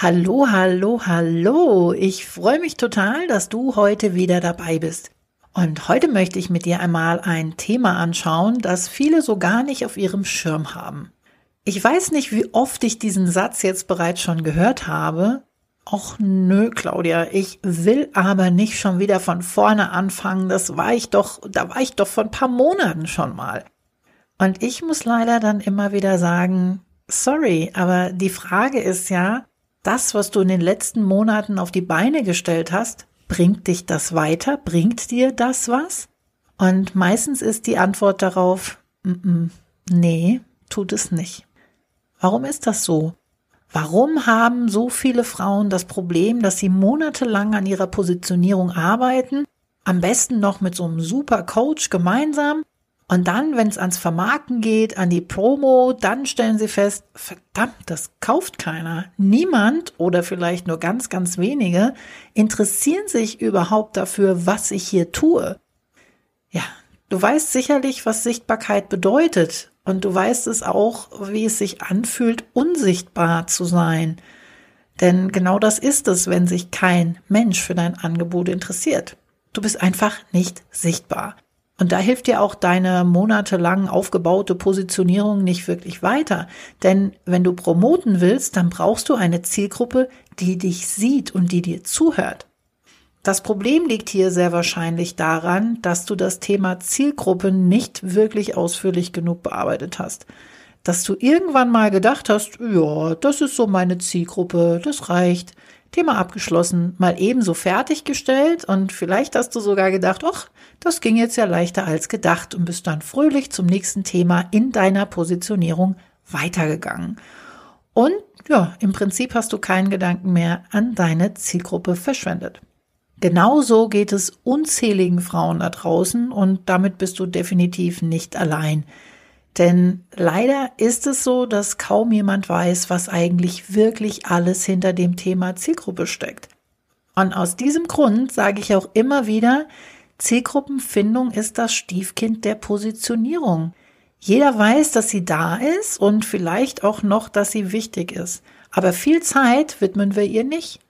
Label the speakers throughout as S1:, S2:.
S1: Hallo, hallo, hallo. Ich freue mich total, dass du heute wieder dabei bist. Und heute möchte ich mit dir einmal ein Thema anschauen, das viele so gar nicht auf ihrem Schirm haben. Ich weiß nicht, wie oft ich diesen Satz jetzt bereits schon gehört habe. Och nö, Claudia, ich will aber nicht schon wieder von vorne anfangen. Das war ich doch, da war ich doch vor ein paar Monaten schon mal. Und ich muss leider dann immer wieder sagen, sorry, aber die Frage ist ja, das, was du in den letzten Monaten auf die Beine gestellt hast, bringt dich das weiter? Bringt dir das was? Und meistens ist die Antwort darauf, mm -mm, nee, tut es nicht. Warum ist das so? Warum haben so viele Frauen das Problem, dass sie monatelang an ihrer Positionierung arbeiten, am besten noch mit so einem super Coach gemeinsam und dann, wenn es ans Vermarkten geht, an die Promo, dann stellen sie fest, verdammt, das kauft keiner. Niemand oder vielleicht nur ganz, ganz wenige interessieren sich überhaupt dafür, was ich hier tue. Ja, du weißt sicherlich, was Sichtbarkeit bedeutet. Und du weißt es auch, wie es sich anfühlt, unsichtbar zu sein. Denn genau das ist es, wenn sich kein Mensch für dein Angebot interessiert. Du bist einfach nicht sichtbar. Und da hilft dir auch deine monatelang aufgebaute Positionierung nicht wirklich weiter. Denn wenn du promoten willst, dann brauchst du eine Zielgruppe, die dich sieht und die dir zuhört. Das Problem liegt hier sehr wahrscheinlich daran, dass du das Thema Zielgruppe nicht wirklich ausführlich genug bearbeitet hast. Dass du irgendwann mal gedacht hast, ja, das ist so meine Zielgruppe, das reicht. Thema abgeschlossen, mal ebenso fertiggestellt und vielleicht hast du sogar gedacht, ach, das ging jetzt ja leichter als gedacht und bist dann fröhlich zum nächsten Thema in deiner Positionierung weitergegangen. Und ja, im Prinzip hast du keinen Gedanken mehr an deine Zielgruppe verschwendet. Genauso geht es unzähligen Frauen da draußen und damit bist du definitiv nicht allein. Denn leider ist es so, dass kaum jemand weiß, was eigentlich wirklich alles hinter dem Thema Zielgruppe steckt. Und aus diesem Grund sage ich auch immer wieder, Zielgruppenfindung ist das Stiefkind der Positionierung. Jeder weiß, dass sie da ist und vielleicht auch noch, dass sie wichtig ist. Aber viel Zeit widmen wir ihr nicht.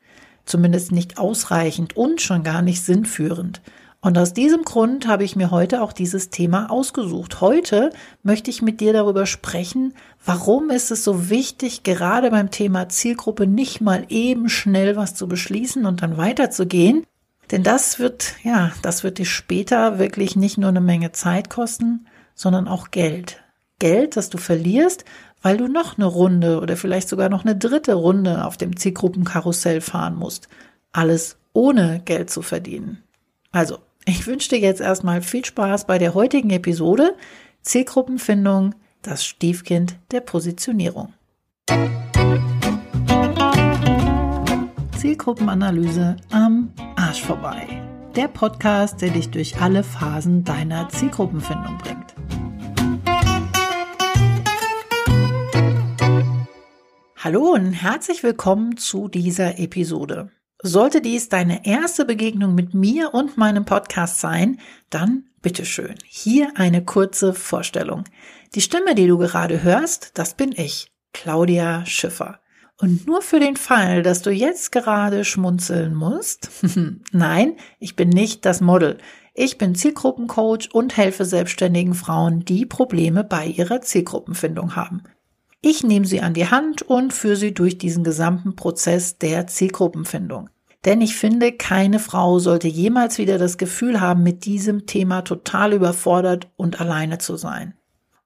S1: Zumindest nicht ausreichend und schon gar nicht sinnführend. Und aus diesem Grund habe ich mir heute auch dieses Thema ausgesucht. Heute möchte ich mit dir darüber sprechen, warum ist es so wichtig, gerade beim Thema Zielgruppe nicht mal eben schnell was zu beschließen und dann weiterzugehen. Denn das wird, ja, das wird dir später wirklich nicht nur eine Menge Zeit kosten, sondern auch Geld. Geld, das du verlierst, weil du noch eine Runde oder vielleicht sogar noch eine dritte Runde auf dem Zielgruppenkarussell fahren musst. Alles ohne Geld zu verdienen. Also, ich wünsche dir jetzt erstmal viel Spaß bei der heutigen Episode Zielgruppenfindung, das Stiefkind der Positionierung. Zielgruppenanalyse am Arsch vorbei. Der Podcast, der dich durch alle Phasen deiner Zielgruppenfindung bringt. Hallo und herzlich willkommen zu dieser Episode. Sollte dies deine erste Begegnung mit mir und meinem Podcast sein, dann bitteschön. Hier eine kurze Vorstellung. Die Stimme, die du gerade hörst, das bin ich, Claudia Schiffer. Und nur für den Fall, dass du jetzt gerade schmunzeln musst, nein, ich bin nicht das Model. Ich bin Zielgruppencoach und helfe selbstständigen Frauen, die Probleme bei ihrer Zielgruppenfindung haben. Ich nehme sie an die Hand und führe sie durch diesen gesamten Prozess der Zielgruppenfindung. Denn ich finde, keine Frau sollte jemals wieder das Gefühl haben, mit diesem Thema total überfordert und alleine zu sein.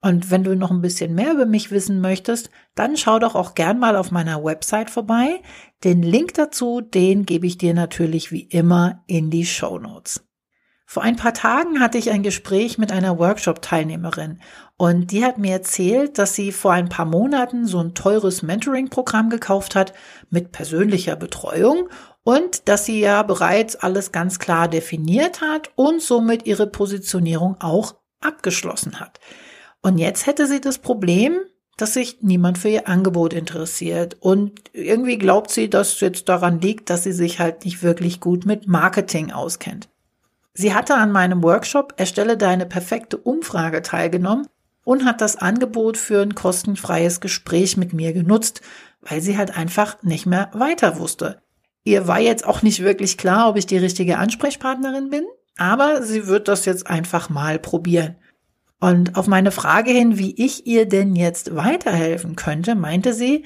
S1: Und wenn du noch ein bisschen mehr über mich wissen möchtest, dann schau doch auch gern mal auf meiner Website vorbei. Den Link dazu, den gebe ich dir natürlich wie immer in die Show Notes. Vor ein paar Tagen hatte ich ein Gespräch mit einer Workshop-Teilnehmerin und die hat mir erzählt, dass sie vor ein paar Monaten so ein teures Mentoring-Programm gekauft hat mit persönlicher Betreuung und dass sie ja bereits alles ganz klar definiert hat und somit ihre Positionierung auch abgeschlossen hat. Und jetzt hätte sie das Problem, dass sich niemand für ihr Angebot interessiert. Und irgendwie glaubt sie, dass es jetzt daran liegt, dass sie sich halt nicht wirklich gut mit Marketing auskennt. Sie hatte an meinem Workshop Erstelle deine perfekte Umfrage teilgenommen und hat das Angebot für ein kostenfreies Gespräch mit mir genutzt, weil sie halt einfach nicht mehr weiter wusste. Ihr war jetzt auch nicht wirklich klar, ob ich die richtige Ansprechpartnerin bin, aber sie wird das jetzt einfach mal probieren. Und auf meine Frage hin, wie ich ihr denn jetzt weiterhelfen könnte, meinte sie,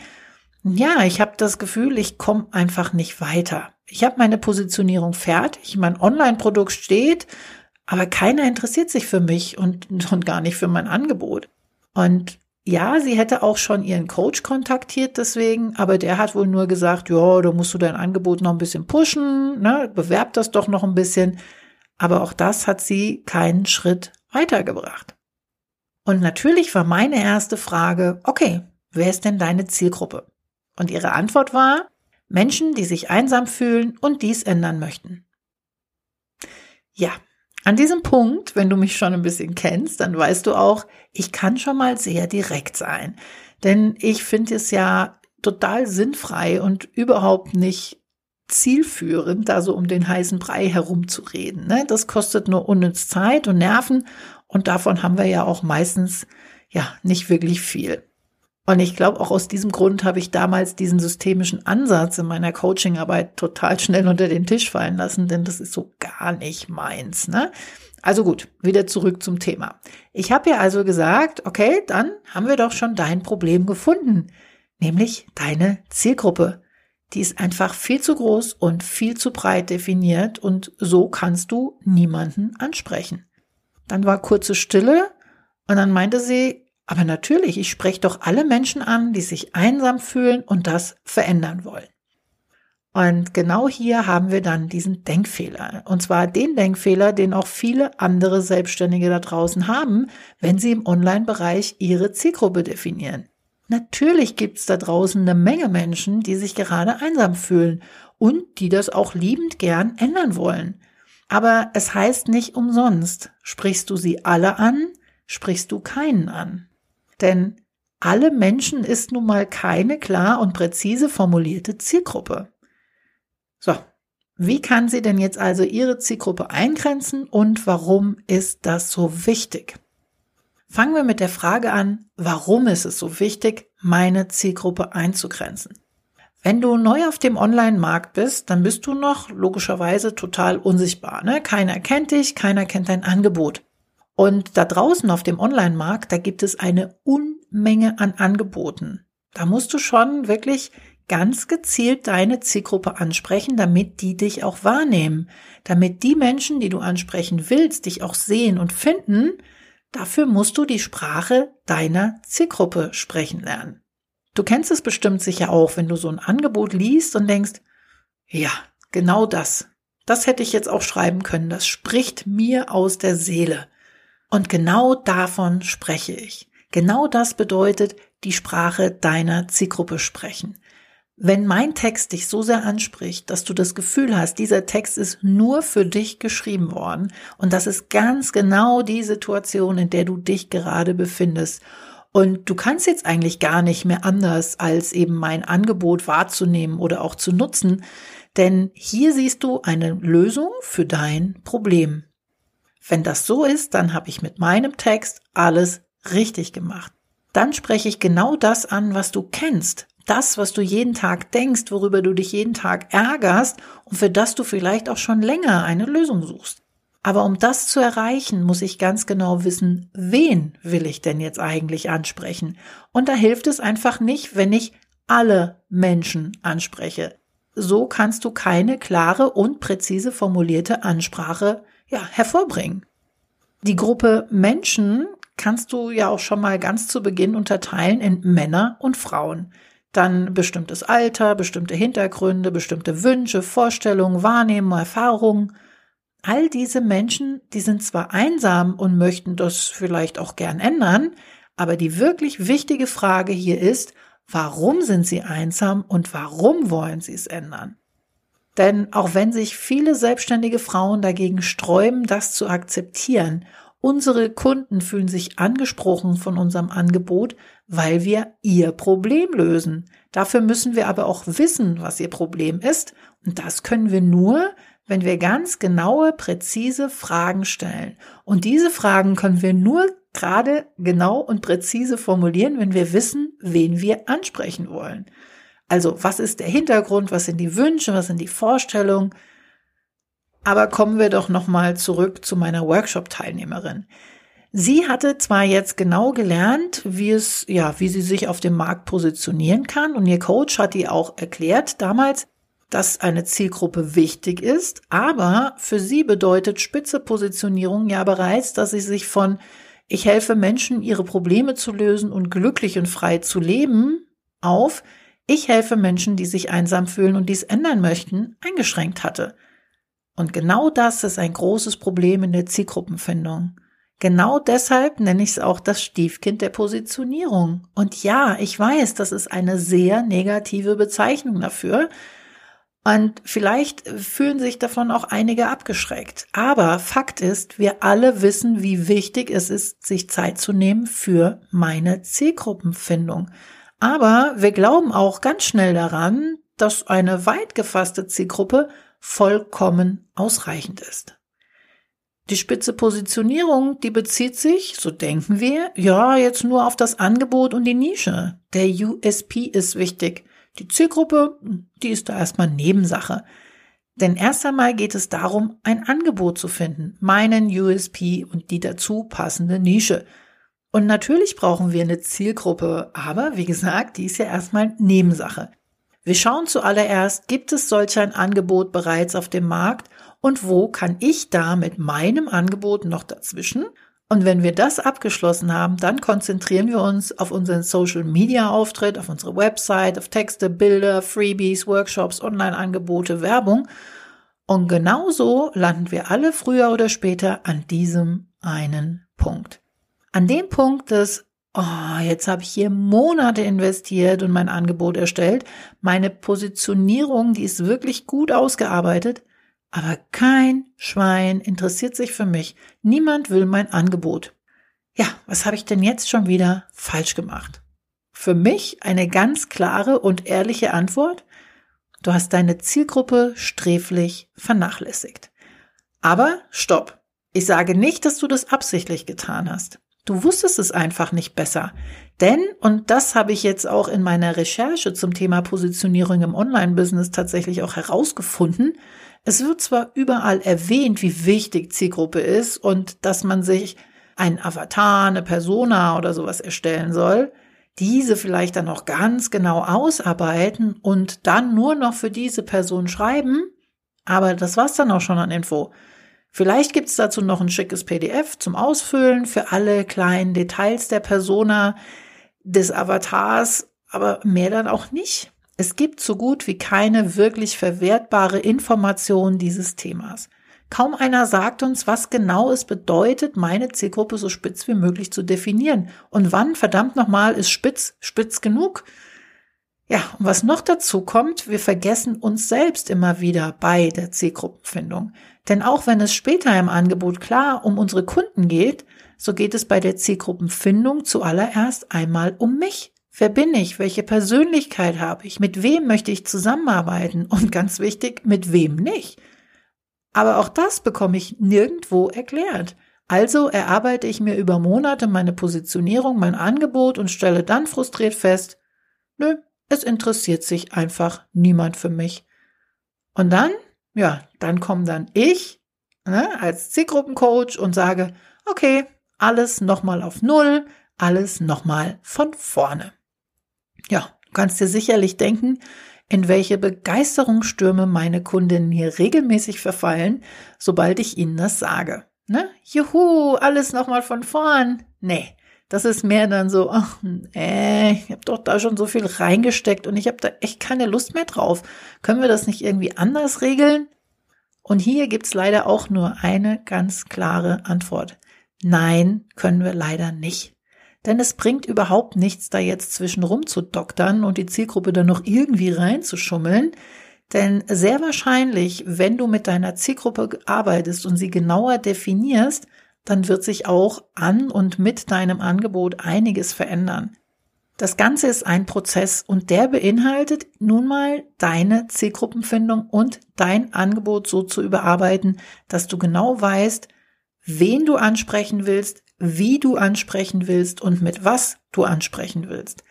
S1: ja, ich habe das Gefühl, ich komme einfach nicht weiter. Ich habe meine Positionierung fertig, mein Online-Produkt steht, aber keiner interessiert sich für mich und, und gar nicht für mein Angebot. Und ja, sie hätte auch schon ihren Coach kontaktiert deswegen, aber der hat wohl nur gesagt, ja, da musst du dein Angebot noch ein bisschen pushen, ne, bewerb das doch noch ein bisschen. Aber auch das hat sie keinen Schritt weitergebracht. Und natürlich war meine erste Frage, okay, wer ist denn deine Zielgruppe? Und ihre Antwort war, Menschen, die sich einsam fühlen und dies ändern möchten. Ja, an diesem Punkt, wenn du mich schon ein bisschen kennst, dann weißt du auch, ich kann schon mal sehr direkt sein. Denn ich finde es ja total sinnfrei und überhaupt nicht zielführend, da so um den heißen Brei herumzureden. Ne? Das kostet nur unnütz Zeit und Nerven und davon haben wir ja auch meistens ja nicht wirklich viel. Und ich glaube, auch aus diesem Grund habe ich damals diesen systemischen Ansatz in meiner Coachingarbeit total schnell unter den Tisch fallen lassen, denn das ist so gar nicht meins. Ne? Also gut, wieder zurück zum Thema. Ich habe ja also gesagt, okay, dann haben wir doch schon dein Problem gefunden, nämlich deine Zielgruppe. Die ist einfach viel zu groß und viel zu breit definiert und so kannst du niemanden ansprechen. Dann war kurze Stille und dann meinte sie, aber natürlich, ich spreche doch alle Menschen an, die sich einsam fühlen und das verändern wollen. Und genau hier haben wir dann diesen Denkfehler. Und zwar den Denkfehler, den auch viele andere Selbstständige da draußen haben, wenn sie im Online-Bereich ihre Zielgruppe definieren. Natürlich gibt's da draußen eine Menge Menschen, die sich gerade einsam fühlen und die das auch liebend gern ändern wollen. Aber es heißt nicht umsonst, sprichst du sie alle an, sprichst du keinen an. Denn alle Menschen ist nun mal keine klar und präzise formulierte Zielgruppe. So, wie kann sie denn jetzt also ihre Zielgruppe eingrenzen und warum ist das so wichtig? Fangen wir mit der Frage an, warum ist es so wichtig, meine Zielgruppe einzugrenzen? Wenn du neu auf dem Online-Markt bist, dann bist du noch logischerweise total unsichtbar. Ne? Keiner kennt dich, keiner kennt dein Angebot. Und da draußen auf dem Online-Markt, da gibt es eine Unmenge an Angeboten. Da musst du schon wirklich ganz gezielt deine Zielgruppe ansprechen, damit die dich auch wahrnehmen, damit die Menschen, die du ansprechen willst, dich auch sehen und finden. Dafür musst du die Sprache deiner Zielgruppe sprechen lernen. Du kennst es bestimmt sicher auch, wenn du so ein Angebot liest und denkst, ja, genau das. Das hätte ich jetzt auch schreiben können. Das spricht mir aus der Seele. Und genau davon spreche ich. Genau das bedeutet die Sprache deiner Zielgruppe sprechen. Wenn mein Text dich so sehr anspricht, dass du das Gefühl hast, dieser Text ist nur für dich geschrieben worden und das ist ganz genau die Situation, in der du dich gerade befindest. Und du kannst jetzt eigentlich gar nicht mehr anders, als eben mein Angebot wahrzunehmen oder auch zu nutzen, denn hier siehst du eine Lösung für dein Problem. Wenn das so ist, dann habe ich mit meinem Text alles richtig gemacht. Dann spreche ich genau das an, was du kennst. Das, was du jeden Tag denkst, worüber du dich jeden Tag ärgerst und für das du vielleicht auch schon länger eine Lösung suchst. Aber um das zu erreichen, muss ich ganz genau wissen, wen will ich denn jetzt eigentlich ansprechen? Und da hilft es einfach nicht, wenn ich alle Menschen anspreche. So kannst du keine klare und präzise formulierte Ansprache ja, hervorbringen. Die Gruppe Menschen kannst du ja auch schon mal ganz zu Beginn unterteilen in Männer und Frauen. Dann bestimmtes Alter, bestimmte Hintergründe, bestimmte Wünsche, Vorstellungen, Wahrnehmungen, Erfahrungen. All diese Menschen, die sind zwar einsam und möchten das vielleicht auch gern ändern, aber die wirklich wichtige Frage hier ist, warum sind sie einsam und warum wollen sie es ändern? Denn auch wenn sich viele selbstständige Frauen dagegen sträuben, das zu akzeptieren, unsere Kunden fühlen sich angesprochen von unserem Angebot, weil wir ihr Problem lösen. Dafür müssen wir aber auch wissen, was ihr Problem ist. Und das können wir nur, wenn wir ganz genaue, präzise Fragen stellen. Und diese Fragen können wir nur gerade genau und präzise formulieren, wenn wir wissen, wen wir ansprechen wollen. Also, was ist der Hintergrund, was sind die Wünsche, was sind die Vorstellungen? Aber kommen wir doch noch mal zurück zu meiner Workshop Teilnehmerin. Sie hatte zwar jetzt genau gelernt, wie es, ja, wie sie sich auf dem Markt positionieren kann und ihr Coach hat ihr auch erklärt damals, dass eine Zielgruppe wichtig ist, aber für sie bedeutet spitze Positionierung ja bereits, dass sie sich von ich helfe Menschen, ihre Probleme zu lösen und glücklich und frei zu leben, auf ich helfe Menschen, die sich einsam fühlen und dies ändern möchten, eingeschränkt hatte. Und genau das ist ein großes Problem in der Zielgruppenfindung. Genau deshalb nenne ich es auch das Stiefkind der Positionierung. Und ja, ich weiß, das ist eine sehr negative Bezeichnung dafür, und vielleicht fühlen sich davon auch einige abgeschreckt. Aber Fakt ist, wir alle wissen, wie wichtig es ist, sich Zeit zu nehmen für meine Zielgruppenfindung. Aber wir glauben auch ganz schnell daran, dass eine weit gefasste Zielgruppe vollkommen ausreichend ist. Die spitze Positionierung, die bezieht sich, so denken wir, ja, jetzt nur auf das Angebot und die Nische. Der USP ist wichtig. Die Zielgruppe, die ist da erstmal Nebensache. Denn erst einmal geht es darum, ein Angebot zu finden, meinen USP und die dazu passende Nische. Und natürlich brauchen wir eine Zielgruppe, aber wie gesagt, die ist ja erstmal Nebensache. Wir schauen zuallererst, gibt es solch ein Angebot bereits auf dem Markt und wo kann ich da mit meinem Angebot noch dazwischen und wenn wir das abgeschlossen haben, dann konzentrieren wir uns auf unseren Social Media Auftritt, auf unsere Website, auf Texte, Bilder, Freebies, Workshops, Online-Angebote, Werbung. Und genauso landen wir alle früher oder später an diesem einen Punkt. An dem Punkt des, oh, jetzt habe ich hier Monate investiert und mein Angebot erstellt. Meine Positionierung, die ist wirklich gut ausgearbeitet. Aber kein Schwein interessiert sich für mich. Niemand will mein Angebot. Ja, was habe ich denn jetzt schon wieder falsch gemacht? Für mich eine ganz klare und ehrliche Antwort. Du hast deine Zielgruppe sträflich vernachlässigt. Aber stopp. Ich sage nicht, dass du das absichtlich getan hast. Du wusstest es einfach nicht besser. Denn, und das habe ich jetzt auch in meiner Recherche zum Thema Positionierung im Online-Business tatsächlich auch herausgefunden, es wird zwar überall erwähnt, wie wichtig Zielgruppe ist und dass man sich ein Avatar, eine Persona oder sowas erstellen soll, diese vielleicht dann noch ganz genau ausarbeiten und dann nur noch für diese Person schreiben, aber das war's dann auch schon an Info. Vielleicht gibt's dazu noch ein schickes PDF zum Ausfüllen für alle kleinen Details der Persona, des Avatars, aber mehr dann auch nicht. Es gibt so gut wie keine wirklich verwertbare Information dieses Themas. Kaum einer sagt uns, was genau es bedeutet, meine Zielgruppe so spitz wie möglich zu definieren. Und wann, verdammt nochmal, ist spitz spitz genug? Ja, und was noch dazu kommt, wir vergessen uns selbst immer wieder bei der Zielgruppenfindung. Denn auch wenn es später im Angebot klar um unsere Kunden geht, so geht es bei der Zielgruppenfindung zuallererst einmal um mich. Wer bin ich? Welche Persönlichkeit habe ich? Mit wem möchte ich zusammenarbeiten? Und ganz wichtig, mit wem nicht? Aber auch das bekomme ich nirgendwo erklärt. Also erarbeite ich mir über Monate meine Positionierung, mein Angebot und stelle dann frustriert fest, nö, es interessiert sich einfach niemand für mich. Und dann, ja, dann komme dann ich ne, als Zielgruppencoach und sage, okay, alles nochmal auf Null, alles nochmal von vorne. Ja, du kannst dir sicherlich denken, in welche Begeisterungsstürme meine Kundinnen hier regelmäßig verfallen, sobald ich ihnen das sage. Ne? Juhu, alles nochmal von vorn. Nee, das ist mehr dann so, ach, nee, ich habe doch da schon so viel reingesteckt und ich habe da echt keine Lust mehr drauf. Können wir das nicht irgendwie anders regeln? Und hier gibt's leider auch nur eine ganz klare Antwort. Nein, können wir leider nicht. Denn es bringt überhaupt nichts, da jetzt zwischenrum zu doktern und die Zielgruppe dann noch irgendwie reinzuschummeln. Denn sehr wahrscheinlich, wenn du mit deiner Zielgruppe arbeitest und sie genauer definierst, dann wird sich auch an und mit deinem Angebot einiges verändern. Das Ganze ist ein Prozess und der beinhaltet nun mal deine Zielgruppenfindung und dein Angebot so zu überarbeiten, dass du genau weißt, wen du ansprechen willst, wie du ansprechen willst und mit was du ansprechen willst.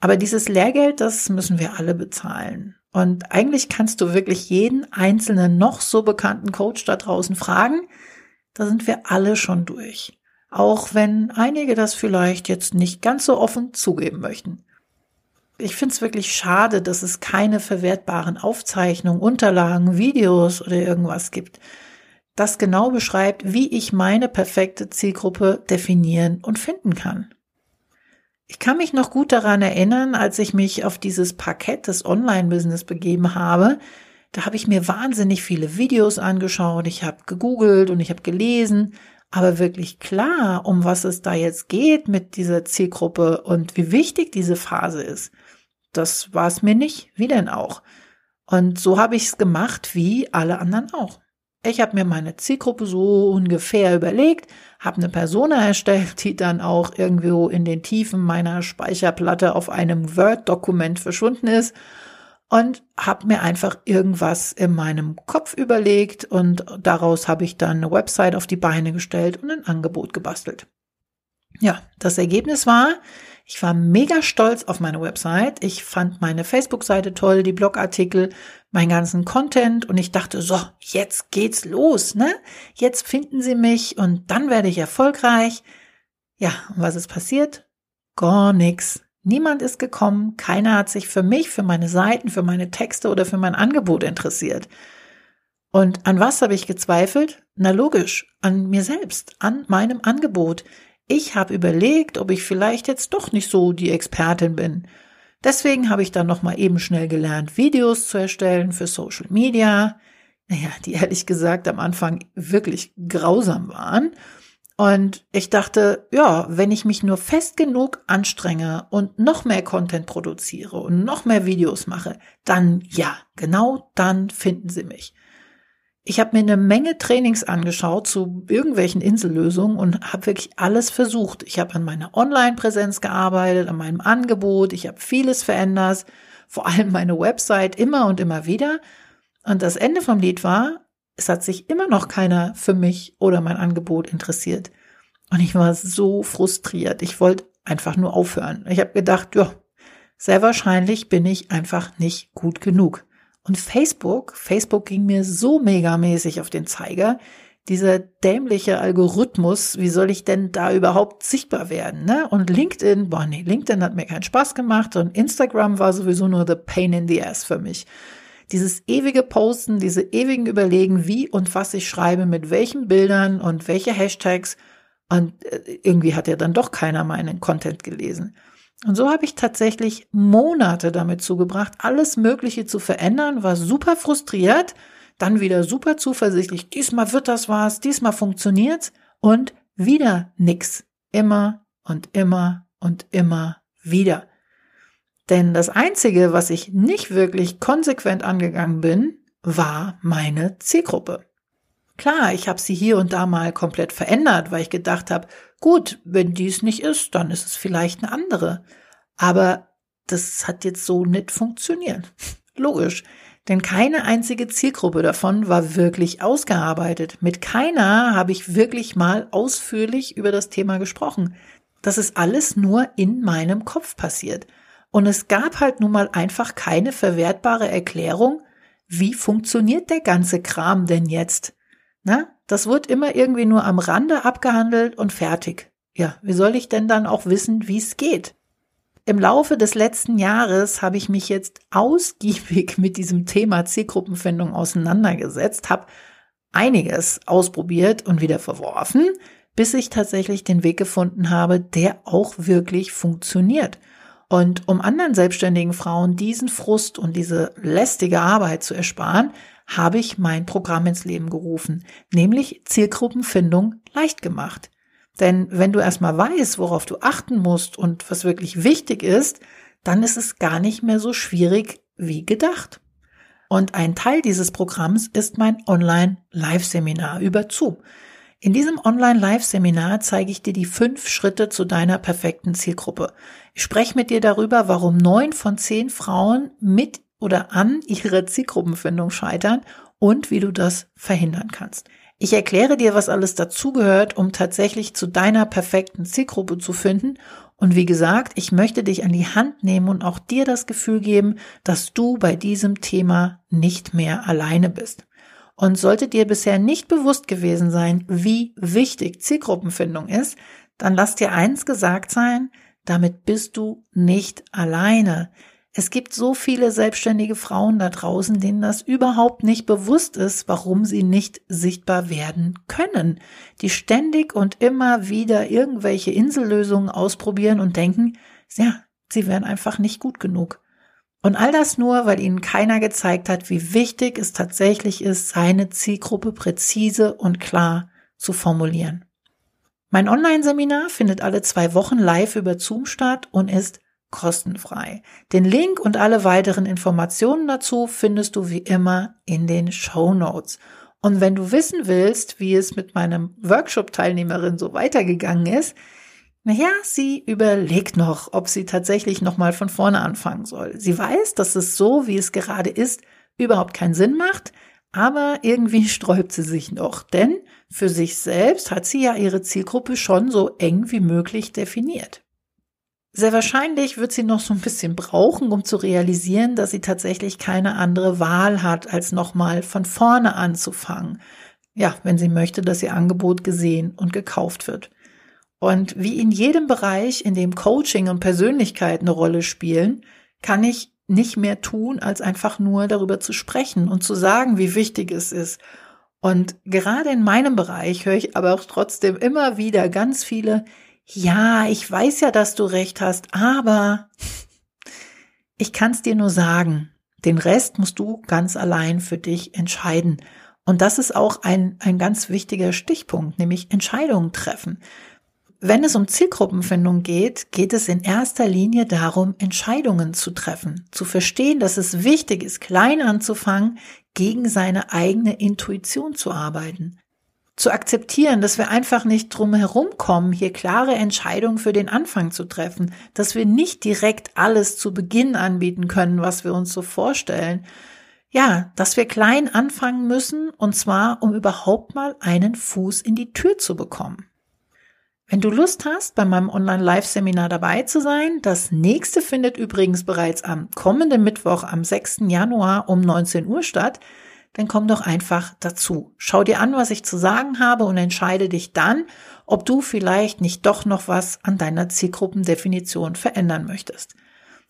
S1: Aber dieses Lehrgeld, das müssen wir alle bezahlen. Und eigentlich kannst du wirklich jeden einzelnen noch so bekannten Coach da draußen fragen. Da sind wir alle schon durch. Auch wenn einige das vielleicht jetzt nicht ganz so offen zugeben möchten. Ich finde es wirklich schade, dass es keine verwertbaren Aufzeichnungen, Unterlagen, Videos oder irgendwas gibt, das genau beschreibt, wie ich meine perfekte Zielgruppe definieren und finden kann. Ich kann mich noch gut daran erinnern, als ich mich auf dieses Parkett des Online-Business begeben habe. Da habe ich mir wahnsinnig viele Videos angeschaut, ich habe gegoogelt und ich habe gelesen, aber wirklich klar, um was es da jetzt geht mit dieser Zielgruppe und wie wichtig diese Phase ist, das war es mir nicht, wie denn auch. Und so habe ich es gemacht wie alle anderen auch. Ich habe mir meine Zielgruppe so ungefähr überlegt, habe eine Persona erstellt, die dann auch irgendwo in den Tiefen meiner Speicherplatte auf einem Word-Dokument verschwunden ist und habe mir einfach irgendwas in meinem Kopf überlegt und daraus habe ich dann eine Website auf die Beine gestellt und ein Angebot gebastelt. Ja, das Ergebnis war, ich war mega stolz auf meine Website. Ich fand meine Facebook-Seite toll, die Blogartikel, meinen ganzen Content und ich dachte, so, jetzt geht's los, ne? Jetzt finden Sie mich und dann werde ich erfolgreich. Ja, und was ist passiert? Gar nichts. Niemand ist gekommen, keiner hat sich für mich, für meine Seiten, für meine Texte oder für mein Angebot interessiert. Und an was habe ich gezweifelt? Na logisch, an mir selbst, an meinem Angebot. Ich habe überlegt, ob ich vielleicht jetzt doch nicht so die Expertin bin. Deswegen habe ich dann noch mal eben schnell gelernt, Videos zu erstellen für Social Media. Naja, die ehrlich gesagt am Anfang wirklich grausam waren. Und ich dachte, ja, wenn ich mich nur fest genug anstrenge und noch mehr Content produziere und noch mehr Videos mache, dann ja, genau dann finden Sie mich. Ich habe mir eine Menge Trainings angeschaut zu irgendwelchen Insellösungen und habe wirklich alles versucht. Ich habe an meiner Online-Präsenz gearbeitet, an meinem Angebot, ich habe vieles verändert, vor allem meine Website immer und immer wieder. Und das Ende vom Lied war, es hat sich immer noch keiner für mich oder mein Angebot interessiert. Und ich war so frustriert. Ich wollte einfach nur aufhören. Ich habe gedacht, ja, sehr wahrscheinlich bin ich einfach nicht gut genug. Und Facebook, Facebook ging mir so megamäßig auf den Zeiger. Dieser dämliche Algorithmus, wie soll ich denn da überhaupt sichtbar werden? Ne? Und LinkedIn, boah, nee, LinkedIn hat mir keinen Spaß gemacht und Instagram war sowieso nur the pain in the ass für mich. Dieses ewige Posten, diese ewigen Überlegen, wie und was ich schreibe, mit welchen Bildern und welche Hashtags. Und äh, irgendwie hat ja dann doch keiner meinen Content gelesen. Und so habe ich tatsächlich Monate damit zugebracht, alles Mögliche zu verändern, war super frustriert, dann wieder super zuversichtlich, diesmal wird das was, diesmal funktioniert's und wieder nix. Immer und immer und immer wieder. Denn das Einzige, was ich nicht wirklich konsequent angegangen bin, war meine Zielgruppe. Klar, ich habe sie hier und da mal komplett verändert, weil ich gedacht habe, gut, wenn dies nicht ist, dann ist es vielleicht eine andere. Aber das hat jetzt so nicht funktioniert. Logisch. Denn keine einzige Zielgruppe davon war wirklich ausgearbeitet. Mit keiner habe ich wirklich mal ausführlich über das Thema gesprochen. Das ist alles nur in meinem Kopf passiert. Und es gab halt nun mal einfach keine verwertbare Erklärung, wie funktioniert der ganze Kram denn jetzt? Na, das wird immer irgendwie nur am Rande abgehandelt und fertig. Ja, wie soll ich denn dann auch wissen, wie es geht? Im Laufe des letzten Jahres habe ich mich jetzt ausgiebig mit diesem Thema Zielgruppenfindung auseinandergesetzt, habe einiges ausprobiert und wieder verworfen, bis ich tatsächlich den Weg gefunden habe, der auch wirklich funktioniert. Und um anderen selbstständigen Frauen diesen Frust und diese lästige Arbeit zu ersparen, habe ich mein Programm ins Leben gerufen, nämlich Zielgruppenfindung leicht gemacht. Denn wenn du erstmal weißt, worauf du achten musst und was wirklich wichtig ist, dann ist es gar nicht mehr so schwierig wie gedacht. Und ein Teil dieses Programms ist mein Online-Live-Seminar über zu. In diesem Online-Live-Seminar zeige ich dir die fünf Schritte zu deiner perfekten Zielgruppe. Ich spreche mit dir darüber, warum neun von zehn Frauen mit oder an ihrer Zielgruppenfindung scheitern und wie du das verhindern kannst. Ich erkläre dir, was alles dazugehört, um tatsächlich zu deiner perfekten Zielgruppe zu finden. Und wie gesagt, ich möchte dich an die Hand nehmen und auch dir das Gefühl geben, dass du bei diesem Thema nicht mehr alleine bist. Und sollte dir bisher nicht bewusst gewesen sein, wie wichtig Zielgruppenfindung ist, dann lass dir eins gesagt sein, damit bist du nicht alleine. Es gibt so viele selbstständige Frauen da draußen, denen das überhaupt nicht bewusst ist, warum sie nicht sichtbar werden können, die ständig und immer wieder irgendwelche Insellösungen ausprobieren und denken, ja, sie wären einfach nicht gut genug. Und all das nur, weil ihnen keiner gezeigt hat, wie wichtig es tatsächlich ist, seine Zielgruppe präzise und klar zu formulieren. Mein Online-Seminar findet alle zwei Wochen live über Zoom statt und ist kostenfrei. Den Link und alle weiteren Informationen dazu findest du wie immer in den Show Notes. Und wenn du wissen willst, wie es mit meinem Workshop-Teilnehmerin so weitergegangen ist, naja, sie überlegt noch, ob sie tatsächlich nochmal von vorne anfangen soll. Sie weiß, dass es so, wie es gerade ist, überhaupt keinen Sinn macht, aber irgendwie sträubt sie sich noch, denn für sich selbst hat sie ja ihre Zielgruppe schon so eng wie möglich definiert. Sehr wahrscheinlich wird sie noch so ein bisschen brauchen, um zu realisieren, dass sie tatsächlich keine andere Wahl hat, als nochmal von vorne anzufangen. Ja, wenn sie möchte, dass ihr Angebot gesehen und gekauft wird. Und wie in jedem Bereich, in dem Coaching und Persönlichkeit eine Rolle spielen, kann ich nicht mehr tun, als einfach nur darüber zu sprechen und zu sagen, wie wichtig es ist. Und gerade in meinem Bereich höre ich aber auch trotzdem immer wieder ganz viele, ja, ich weiß ja, dass du recht hast, aber ich kann es dir nur sagen. Den Rest musst du ganz allein für dich entscheiden. Und das ist auch ein, ein ganz wichtiger Stichpunkt, nämlich Entscheidungen treffen. Wenn es um Zielgruppenfindung geht, geht es in erster Linie darum, Entscheidungen zu treffen, zu verstehen, dass es wichtig ist, klein anzufangen, gegen seine eigene Intuition zu arbeiten. Zu akzeptieren, dass wir einfach nicht drum herum kommen, hier klare Entscheidungen für den Anfang zu treffen, dass wir nicht direkt alles zu Beginn anbieten können, was wir uns so vorstellen. Ja, dass wir klein anfangen müssen, und zwar, um überhaupt mal einen Fuß in die Tür zu bekommen. Wenn du Lust hast, bei meinem Online-Live-Seminar dabei zu sein, das nächste findet übrigens bereits am kommenden Mittwoch am 6. Januar um 19 Uhr statt, dann komm doch einfach dazu. Schau dir an, was ich zu sagen habe und entscheide dich dann, ob du vielleicht nicht doch noch was an deiner Zielgruppendefinition verändern möchtest.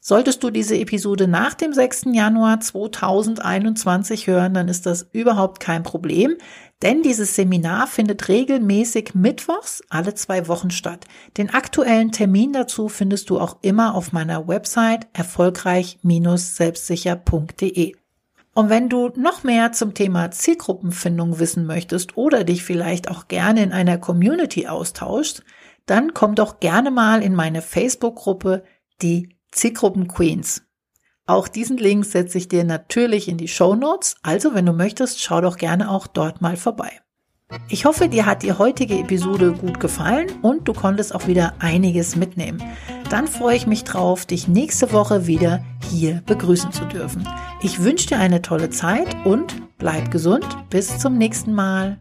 S1: Solltest du diese Episode nach dem 6. Januar 2021 hören, dann ist das überhaupt kein Problem, denn dieses Seminar findet regelmäßig mittwochs alle zwei Wochen statt. Den aktuellen Termin dazu findest du auch immer auf meiner Website erfolgreich-selbstsicher.de. Und wenn du noch mehr zum Thema Zielgruppenfindung wissen möchtest oder dich vielleicht auch gerne in einer Community austauschst, dann komm doch gerne mal in meine Facebook-Gruppe, die Zielgruppen Queens. Auch diesen Link setze ich dir natürlich in die Show Notes. Also, wenn du möchtest, schau doch gerne auch dort mal vorbei. Ich hoffe, dir hat die heutige Episode gut gefallen und du konntest auch wieder einiges mitnehmen. Dann freue ich mich drauf, dich nächste Woche wieder hier begrüßen zu dürfen. Ich wünsche dir eine tolle Zeit und bleib gesund. Bis zum nächsten Mal.